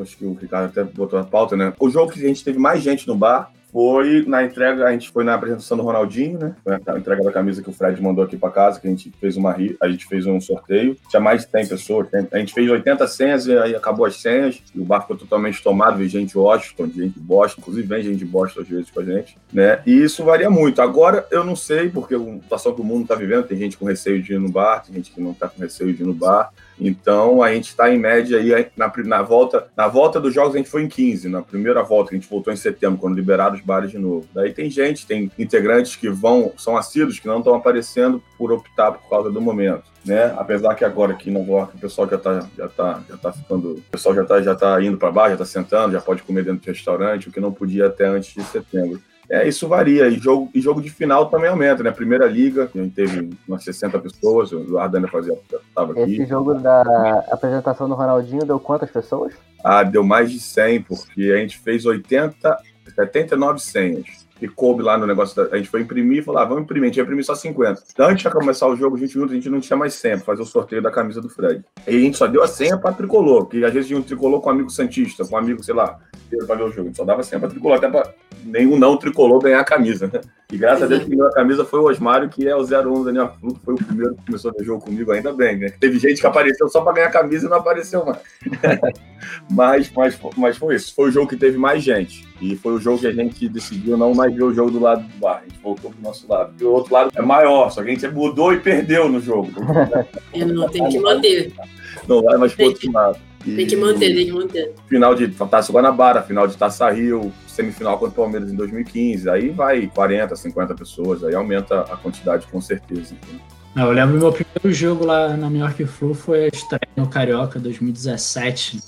Speaker 3: acho que o Ricardo até botou na pauta, né? O jogo que a gente teve mais gente no bar foi na entrega, a gente foi na apresentação do Ronaldinho, né? Foi a entrega da camisa que o Fred mandou aqui para casa, que a gente fez uma a gente fez um sorteio. Tinha mais de 100 pessoas, a gente fez 80 senhas e aí acabou as senhas. E o bar ficou totalmente tomado, veio gente de Washington, gente de Boston, inclusive vem gente de Boston às vezes com a gente, né? E isso varia muito. Agora eu não sei, porque a situação que o mundo tá vivendo, tem gente com receio de ir no bar, tem gente que não tá com receio de ir no bar. Então a gente está em média aí na, na, volta. Na volta dos jogos a gente foi em 15. Na primeira volta, a gente voltou em setembro, quando liberaram os bares de novo. Daí tem gente, tem integrantes que vão, são assíduos, que não estão aparecendo por optar por causa do momento. Né? Apesar que agora aqui no Nova o pessoal já está já tá, já tá ficando. O pessoal já está já tá indo para baixo, já está sentando, já pode comer dentro do restaurante, o que não podia até antes de setembro. É, isso varia. E jogo, e jogo de final também aumenta, né? Primeira liga, a gente teve umas 60 pessoas, o Eduardo ainda fazia, estava aqui.
Speaker 2: Esse jogo da apresentação do Ronaldinho deu quantas pessoas?
Speaker 3: Ah, deu mais de 100, porque a gente fez 80, 79 senhas que coube lá no negócio. Da, a gente foi imprimir e falou: ah, vamos imprimir, a gente ia imprimir só 50. Então, antes de começar o jogo, 20 minutos, a gente não tinha mais senha fazer o sorteio da camisa do Fred. E a gente só deu a senha pra tricolor, porque às vezes tinha um tricolor com um amigo Santista, com um amigo, sei lá, pra ver o jogo. A gente só dava senha pra tricolor, até pra nenhum não tricolor ganhar a camisa, né? E graças a Deus que ganhou a camisa foi o Osmário, que é o 01 Daniel Fruto, foi o primeiro que começou a jogo comigo, ainda bem, né? Teve gente que apareceu só pra ganhar a camisa e não apareceu mais. <laughs> mas, mas, mas foi isso. Foi o jogo que teve mais gente. E foi o jogo que a gente decidiu não mais ver o jogo do lado do bar. A gente voltou pro nosso lado. E o outro lado é maior, só que a gente mudou e perdeu no jogo.
Speaker 1: E não tem que manter.
Speaker 3: Não vai mais pro outro lado.
Speaker 1: E tem que manter, tem que manter.
Speaker 3: Final de Taça Guanabara, final de Taça Rio, semifinal contra o Palmeiras em 2015. Aí vai 40, 50 pessoas, aí aumenta a quantidade com certeza.
Speaker 4: Não, eu lembro meu primeiro jogo lá na New York Flu foi a estreia no Carioca 2017.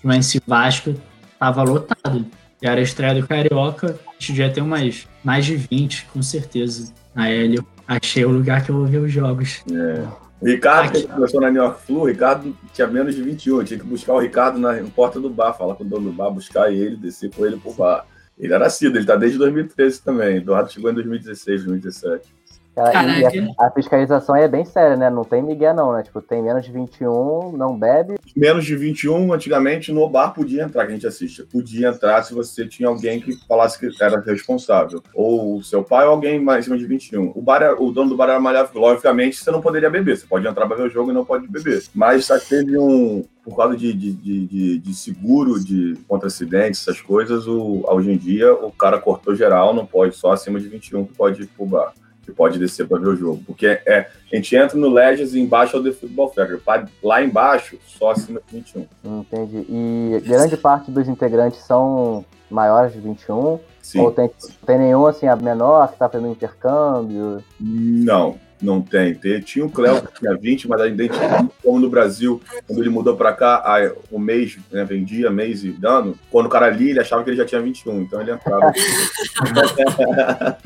Speaker 4: Fluminense Vasco, tava lotado. E era a estreia do Carioca, a gente devia ter umas mais de 20, com certeza. Aí eu achei o lugar que eu vou ver os jogos.
Speaker 3: É. O Ricardo, que começou na New York Flu, o Ricardo tinha menos de 21. Eu tinha que buscar o Ricardo na, na porta do bar, falar com o dono do bar, buscar ele, descer com ele pro bar. Ele era nascido, ele tá desde 2013 também. Eduardo chegou em 2016, 2017.
Speaker 2: A, a, fiscalização é bem séria, né? Não tem migué não, né? Tipo, tem menos de 21, não bebe.
Speaker 3: Menos de 21, antigamente, no bar podia entrar, que a gente assiste. Podia entrar se você tinha alguém que falasse que era responsável. Ou seu pai ou alguém mais cima de 21. O, bar, o dono do bar era malhável. Logicamente, você não poderia beber. Você pode entrar para ver o jogo e não pode beber. Mas só teve um, por causa de, de, de, de, seguro, de contra acidentes, essas coisas, o, hoje em dia o cara cortou geral, não pode, só acima de 21 que pode ir pro bar que pode descer para ver o jogo. Porque é, a gente entra no Legends e embaixo é o The Football Factory. Lá embaixo, só acima de 21.
Speaker 2: Entendi. E grande parte dos integrantes são maiores de 21?
Speaker 3: Sim.
Speaker 2: Ou tem, tem nenhum, assim, a menor que está fazendo intercâmbio?
Speaker 3: Não. Não tem. tem tinha o Cléo que tinha 20, mas a identidade, como no Brasil, quando ele mudou para cá, a, o mês, né, vendia mês e dano, quando o cara lia, ele achava que ele já tinha 21, então ele entrava. <laughs>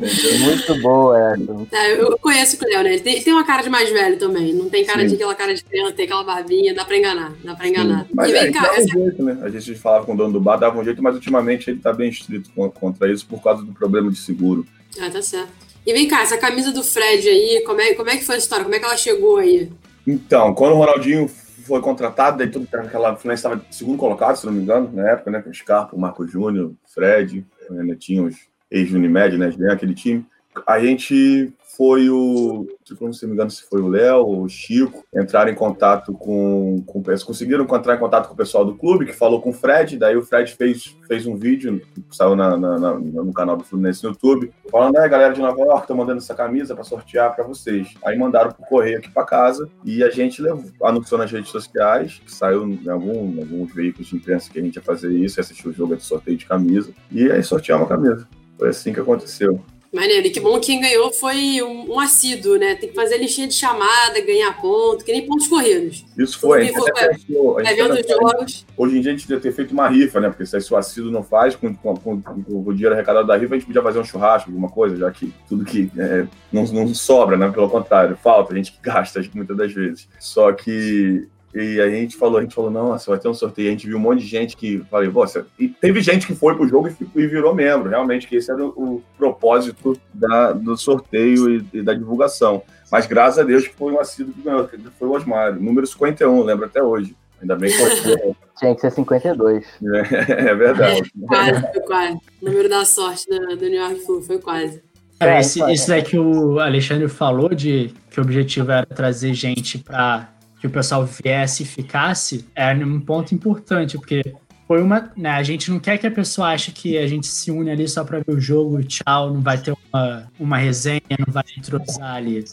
Speaker 2: Muito boa
Speaker 1: essa. É, eu conheço o Cléo, né? Ele tem, ele tem, uma cara de mais velho também. Não tem cara Sim. de aquela cara de criança, tem aquela barbinha, dá pra enganar. Dá pra enganar.
Speaker 3: Sim. Mas e vem é, cá, essa... um jeito, né? A gente falava com o dono do bar, dava um jeito, mas ultimamente ele tá bem estrito contra isso por causa do problema de seguro.
Speaker 1: Ah, tá certo. E vem cá, essa camisa do Fred aí, como é, como é que foi a história? Como é que ela chegou aí?
Speaker 3: Então, quando o Ronaldinho foi contratado, daí tudo aquela Fluminense estava segundo colocado, se não me engano, na época, né? Com o Scarpa, o Marco Júnior, Fred, né, tinha os ex-Unimed, né? Aquele time. A gente foi o, não se me engano se foi o Léo ou o Chico, entraram em contato com, com conseguiram entrar em contato com o pessoal do clube, que falou com o Fred, daí o Fred fez, fez um vídeo, saiu na, na, na, no canal do Fluminense no YouTube, falando, né, galera de Nova York, tô mandando essa camisa para sortear para vocês. Aí mandaram pro correio aqui para casa e a gente levou, anunciou nas redes sociais, que saiu em, algum, em alguns veículos de imprensa que a gente ia fazer isso, assistir o jogo de sorteio de camisa, e aí sorteamos a camisa. Foi assim que aconteceu.
Speaker 1: Maneiro, e que bom que quem ganhou foi um, um assíduo, né? Tem que fazer listinha de chamada, ganhar ponto, que nem pontos corridos.
Speaker 3: Isso foi. A gente foi, pensou, a gente jogos. Hoje em dia a gente deve ter feito uma rifa, né? Porque se o assíduo não faz, com, com, com, com, o dinheiro arrecadado da rifa, a gente podia fazer um churrasco, alguma coisa, já que tudo que é, não, não sobra, né? Pelo contrário, falta, a gente <laughs> gasta muitas das vezes. Só que e a gente falou, a gente falou, nossa, vai ter um sorteio. A gente viu um monte de gente que falei, você. E teve gente que foi pro jogo e, virou membro, realmente, que esse era o, o propósito da, do sorteio e, e, da divulgação. Mas graças a Deus que foi um assíduo que ganhou, que foi o Osmar, número 51, lembro até hoje. Ainda bem que <laughs>
Speaker 2: Tinha que ser 52.
Speaker 3: É, é verdade. <laughs>
Speaker 1: Quase, foi quase. O número da sorte do, do New York Flu foi quase.
Speaker 4: É, esse, esse daí que o Alexandre falou de que o objetivo era trazer gente para que o pessoal viesse e ficasse, é um ponto importante, porque foi uma. Né, a gente não quer que a pessoa ache que a gente se une ali só para ver o jogo, tchau, não vai ter uma, uma resenha, não vai entrosar ali.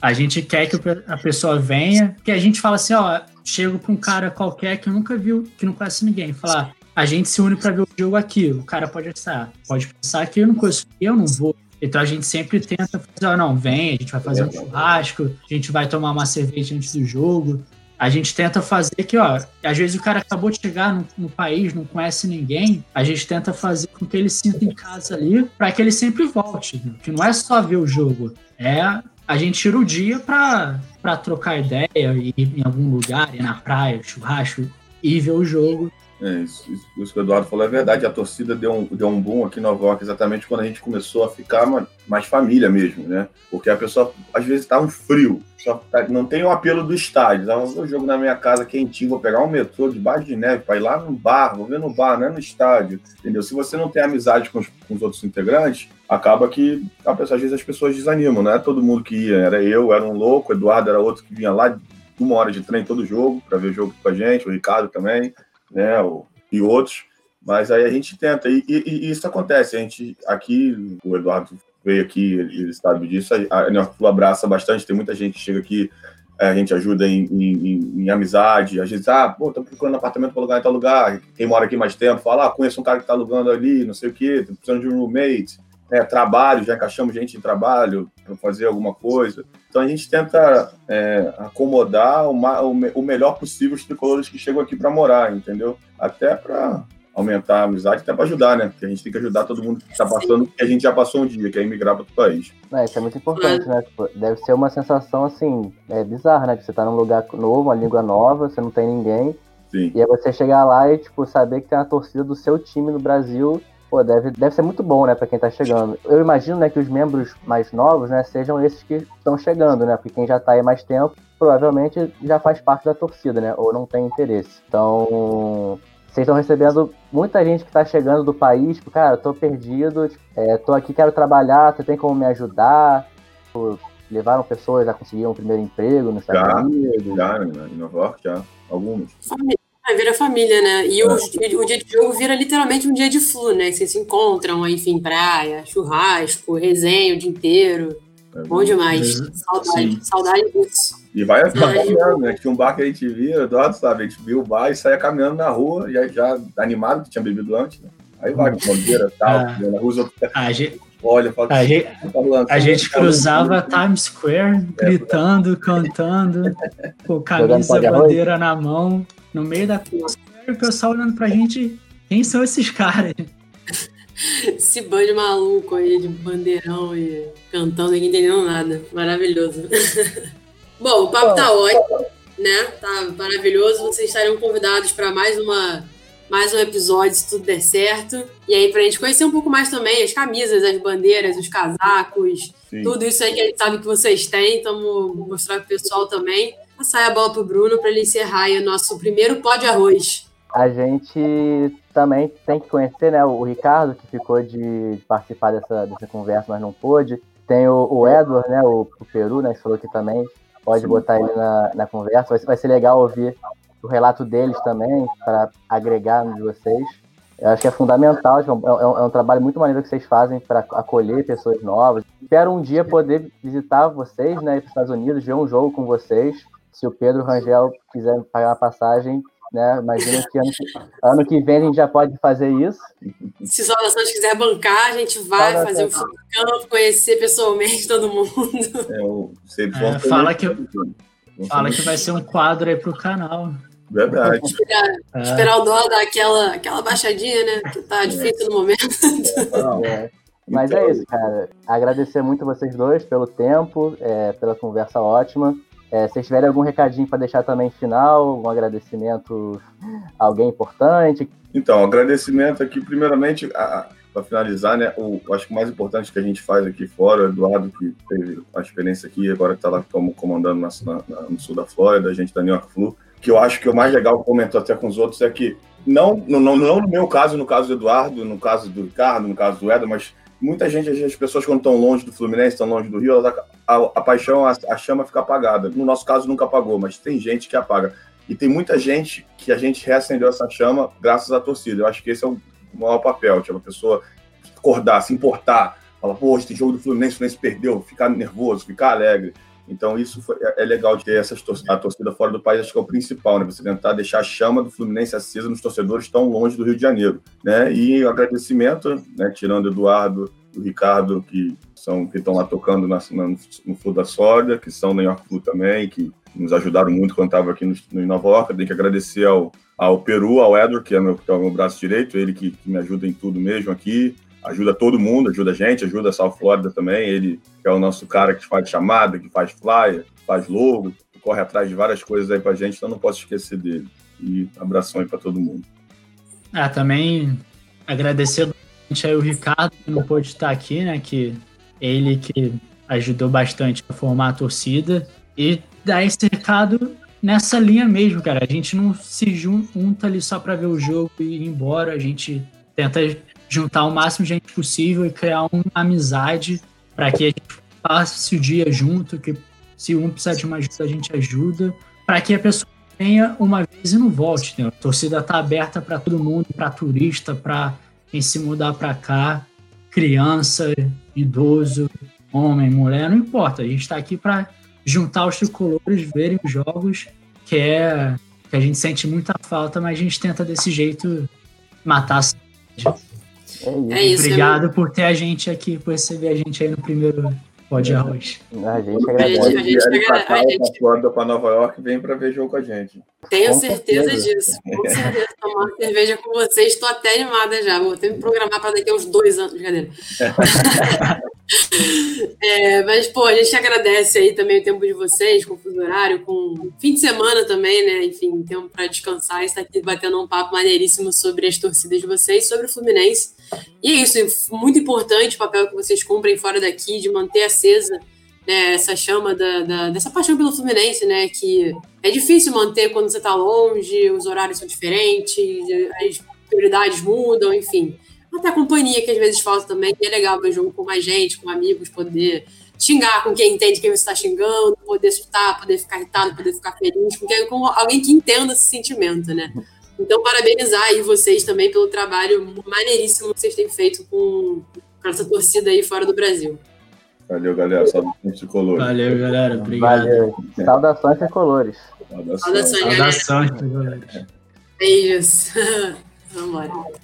Speaker 4: A gente quer que a pessoa venha, que a gente fala assim, ó, chego para um cara qualquer que nunca viu, que não conhece ninguém, falar, a gente se une para ver o jogo aqui. O cara pode pensar, pode pensar que eu não conheço, eu não vou. Então a gente sempre tenta fazer, oh, não, vem, a gente vai fazer um churrasco, a gente vai tomar uma cerveja antes do jogo. A gente tenta fazer que, ó, às vezes o cara acabou de chegar no, no, país, não conhece ninguém, a gente tenta fazer com que ele sinta em casa ali, para que ele sempre volte. Né? Que não é só ver o jogo, é a gente tira o dia para trocar ideia, ir em algum lugar, ir na praia, churrasco, e ver o jogo
Speaker 3: é, isso, isso, que o Eduardo falou é verdade. A torcida deu um, deu um boom aqui em Nova York exatamente quando a gente começou a ficar uma, mais família mesmo, né? Porque a pessoa, às vezes, tá um frio, tá, não tem o apelo do estádio. Ah, vou jogo na minha casa quentinho, vou pegar um metrô debaixo de neve para ir lá no bar, vou ver no bar, não é no estádio, entendeu? Se você não tem amizade com os, com os outros integrantes, acaba que, a pessoa, às vezes, as pessoas desanimam, não é todo mundo que ia. Era eu, era um louco, o Eduardo era outro que vinha lá uma hora de trem todo jogo para ver jogo com a gente, o Ricardo também né, e outros, mas aí a gente tenta, e, e, e, isso acontece, a gente, aqui, o Eduardo veio aqui, ele sabe disso, a Neoflu abraça bastante, tem muita gente que chega aqui, é, a gente ajuda em, em, em, amizade, às vezes, ah, pô, tô procurando apartamento para alugar em tal lugar, quem mora aqui mais tempo, fala, ah, conheço um cara que tá alugando ali, não sei o quê, tô precisando de um roommate, é, trabalho, já encaixamos gente em trabalho para fazer alguma coisa. Então a gente tenta é, acomodar o, o, melhor possível os tricolores que chegam aqui para morar, entendeu? Até para aumentar a amizade, até para ajudar, né? Porque a gente tem que ajudar todo mundo que está passando, porque a gente já passou um dia, que é emigrar para outro país.
Speaker 2: É, isso é muito importante, né? Tipo, deve ser uma sensação, assim, é, bizarra, né? Que você está num lugar novo, uma língua nova, você não tem ninguém.
Speaker 3: Sim.
Speaker 2: E aí você chegar lá e, tipo, saber que tem uma torcida do seu time no Brasil pô, deve, deve ser muito bom, né, para quem tá chegando. Eu imagino, né, que os membros mais novos, né, sejam esses que estão chegando, né, porque quem já tá aí mais tempo, provavelmente já faz parte da torcida, né, ou não tem interesse. Então, vocês estão recebendo muita gente que está chegando do país, tipo, cara, tô perdido, é, tô aqui, quero trabalhar, você tem como me ajudar? Tipo, levaram pessoas a conseguir um primeiro emprego nos Estados Unidos?
Speaker 3: Já, em Nova York, já, alguns.
Speaker 1: Aí vira família, né? E o, o, dia de jogo vira literalmente um dia de flu, né? Vocês se encontram, enfim, praia, churrasco, resenha o dia inteiro. É bom demais. É, saudade, sim. saudade disso.
Speaker 3: E vai caminhando, né? Tinha um bar que a gente via, Eduardo sabe, a gente viu o bar e saía caminhando na rua, já, já animado, que tinha bebido antes, né? Aí vai, bandeira e <laughs> tal,
Speaker 4: Ah.
Speaker 3: na rua,
Speaker 4: A gente,
Speaker 3: olha, fala
Speaker 4: a gente,
Speaker 3: "Tá
Speaker 4: a gente
Speaker 3: tá rolando".
Speaker 4: cruzava Times Square, gritando, cantando, <laughs> com camisa, bandeira na mão, no meio da Times Square, o pessoal olhando pra gente, quem são esses caras?
Speaker 1: Esse bando de maluco aí, de bandeirão e cantando, ninguém entendendo nada. Maravilhoso. <laughs> Bom, o papo tá ótimo, né? Tá maravilhoso. Vocês estariam convidados para mais uma mais um episódio, se tudo der certo. E aí, pra gente conhecer um pouco mais também as camisas, as bandeiras, os casacos,
Speaker 3: Sim.
Speaker 1: tudo isso aí que a gente sabe que vocês têm. Então, mostrar pro pessoal também. Passar a bola pro Bruno para ele encerrar aí o nosso primeiro pó de arroz.
Speaker 2: A gente também tem que conhecer né, o Ricardo, que ficou de, participar dessa, dessa conversa, mas não pôde. Tem o, o Edward, né, o, o Peru, né, que falou aqui também. Pode
Speaker 3: Sim.
Speaker 2: botar ele na, na conversa. Vai, ser- vai ser legal ouvir o relato deles também, para agregar de vocês. Eu acho que é fundamental, é, é um, é um trabalho muito maneiro que vocês fazem para acolher pessoas novas. Espero um dia poder visitar vocês, né, ir para os Estados Unidos, ver um jogo com vocês. Se o Pedro Rangel quiser pagar uma passagem, né, imagino que ano, ano que vem a gente já pode fazer isso.
Speaker 1: Se o Saudação quiser bancar, a gente vai fazer o do campo, conhecer pessoalmente todo mundo.
Speaker 3: É, o, vocês
Speaker 4: É, fala que- Fala que vai ser um quadro aí pro canal.
Speaker 3: Verdade.
Speaker 4: É,
Speaker 1: Esperar o dólar dar aquela, aquela baixadinha, né? Que tá difícil no momento.
Speaker 2: É, Mas
Speaker 3: Então,
Speaker 2: é isso, cara. Agradecer muito vocês dois pelo tempo, é, pela conversa ótima. É, se vocês tiverem algum recadinho para deixar também final, um agradecimento a alguém importante.
Speaker 3: Então, agradecimento aqui, primeiramente, para finalizar, né? O, acho que o mais importante que a gente faz aqui fora, o Eduardo, que teve a experiência aqui, agora está lá como comandando na- na- no sul da Flórida, a gente da New York Flu, que eu acho que o mais legal, comentou até com os outros, é que, não, não, não, no meu caso, no caso do Eduardo, no caso do Ricardo, no caso do Eda, mas muita gente, as pessoas quando estão longe do Fluminense, estão longe do Rio, a, a paixão, a, a chama fica apagada. No nosso caso, nunca apagou, mas tem gente que apaga. E tem muita gente que a gente reacendeu essa chama graças à torcida. Eu acho que esse é o maior papel, tipo, a pessoa acordar, se importar, falar, pô, tem jogo do Fluminense, o Fluminense perdeu, ficar nervoso, ficar alegre. Então isso foi- é é legal de ter essas tor- a torcida fora do país, acho que é o principal, né? Você tentar deixar a chama do Fluminense acesa nos torcedores tão longe do Rio de Janeiro, né? E agradecimento, né? Tirando o Eduardo, o Ricardo, que são que estão lá tocando na, na- no Flu da Sólia, que são no New York Flu também, que nos ajudaram muito quando estava aqui no, no Nova York. Tem que agradecer ao, ao Peru, ao Edward, que é, meu, que é o meu braço direito, ele que, que me ajuda em tudo mesmo aqui. Ajuda todo mundo, ajuda a gente, ajuda a South Florida também. Ele é o nosso cara que faz chamada, que faz flyer, faz logo, corre atrás de várias coisas aí pra gente, então não posso esquecer dele. E abração aí pra todo mundo.
Speaker 4: Ah, também agradecer aí o Ricardo, que não pôde estar aqui, né? Que ele que ajudou bastante a formar a torcida. E dar esse recado nessa linha mesmo, cara. A gente não se junta ali só para ver o jogo e ir embora. A gente tenta juntar o máximo de gente possível e criar uma amizade para que a gente passe o dia junto, que se um precisar de uma ajuda, a gente ajuda, para que a pessoa venha uma vez e não volte. Né? A torcida tá aberta para todo mundo, para turista, para quem se mudar para cá, criança, idoso, homem, mulher, não importa. A gente está aqui para juntar os tricolores, verem os jogos, que é que a gente sente muita falta, mas a gente tenta desse jeito matar a saudade.
Speaker 2: É isso.
Speaker 1: É isso.
Speaker 4: Obrigado por ter a gente aqui, por receber a gente aí no primeiro pó de arroz.
Speaker 2: A gente
Speaker 1: A
Speaker 2: agradece.
Speaker 1: gente- a gente a gente-
Speaker 3: pra Flórida, pra Nova York, vem pra ver jogo com a gente.
Speaker 1: Tenho
Speaker 2: Com
Speaker 1: certeza
Speaker 2: certeza.
Speaker 1: disso. Com certeza. Tomar uma cerveja com vocês. Estou até animada já. Vou até me programar para daqui a uns dois anos. Brincadeira. <laughs> É, mas, pô, a gente agradece aí também o tempo de vocês, com o fuso horário, com fim de semana também, né? Enfim, tempo para descansar e estar aqui batendo um papo maneiríssimo sobre as torcidas de vocês, sobre o Fluminense. E é isso, muito importante o papel que vocês cumprem fora daqui, de manter acesa né, essa chama da, da- dessa paixão pelo Fluminense, né? Que é difícil manter quando você está longe, os horários são diferentes, as prioridades mudam, enfim. Até a companhia que às vezes falta também, e é legal ver jogo com mais gente, com amigos, poder xingar com quem entende quem você está xingando, poder escutar, poder ficar irritado, poder ficar feliz, com, quem- com alguém que entenda esse sentimento, né? Então, parabenizar aí vocês também pelo trabalho maneiríssimo que vocês têm feito com, com essa torcida aí fora do Brasil.
Speaker 3: Valeu, galera. Salve tricolor.
Speaker 4: Valeu, galera. Obrigado.
Speaker 2: Valeu. Saudações tricolores.
Speaker 3: Saudações.
Speaker 1: Saudações, galera.
Speaker 4: Saudações, galera.
Speaker 1: Beijos. <laughs> Vambora.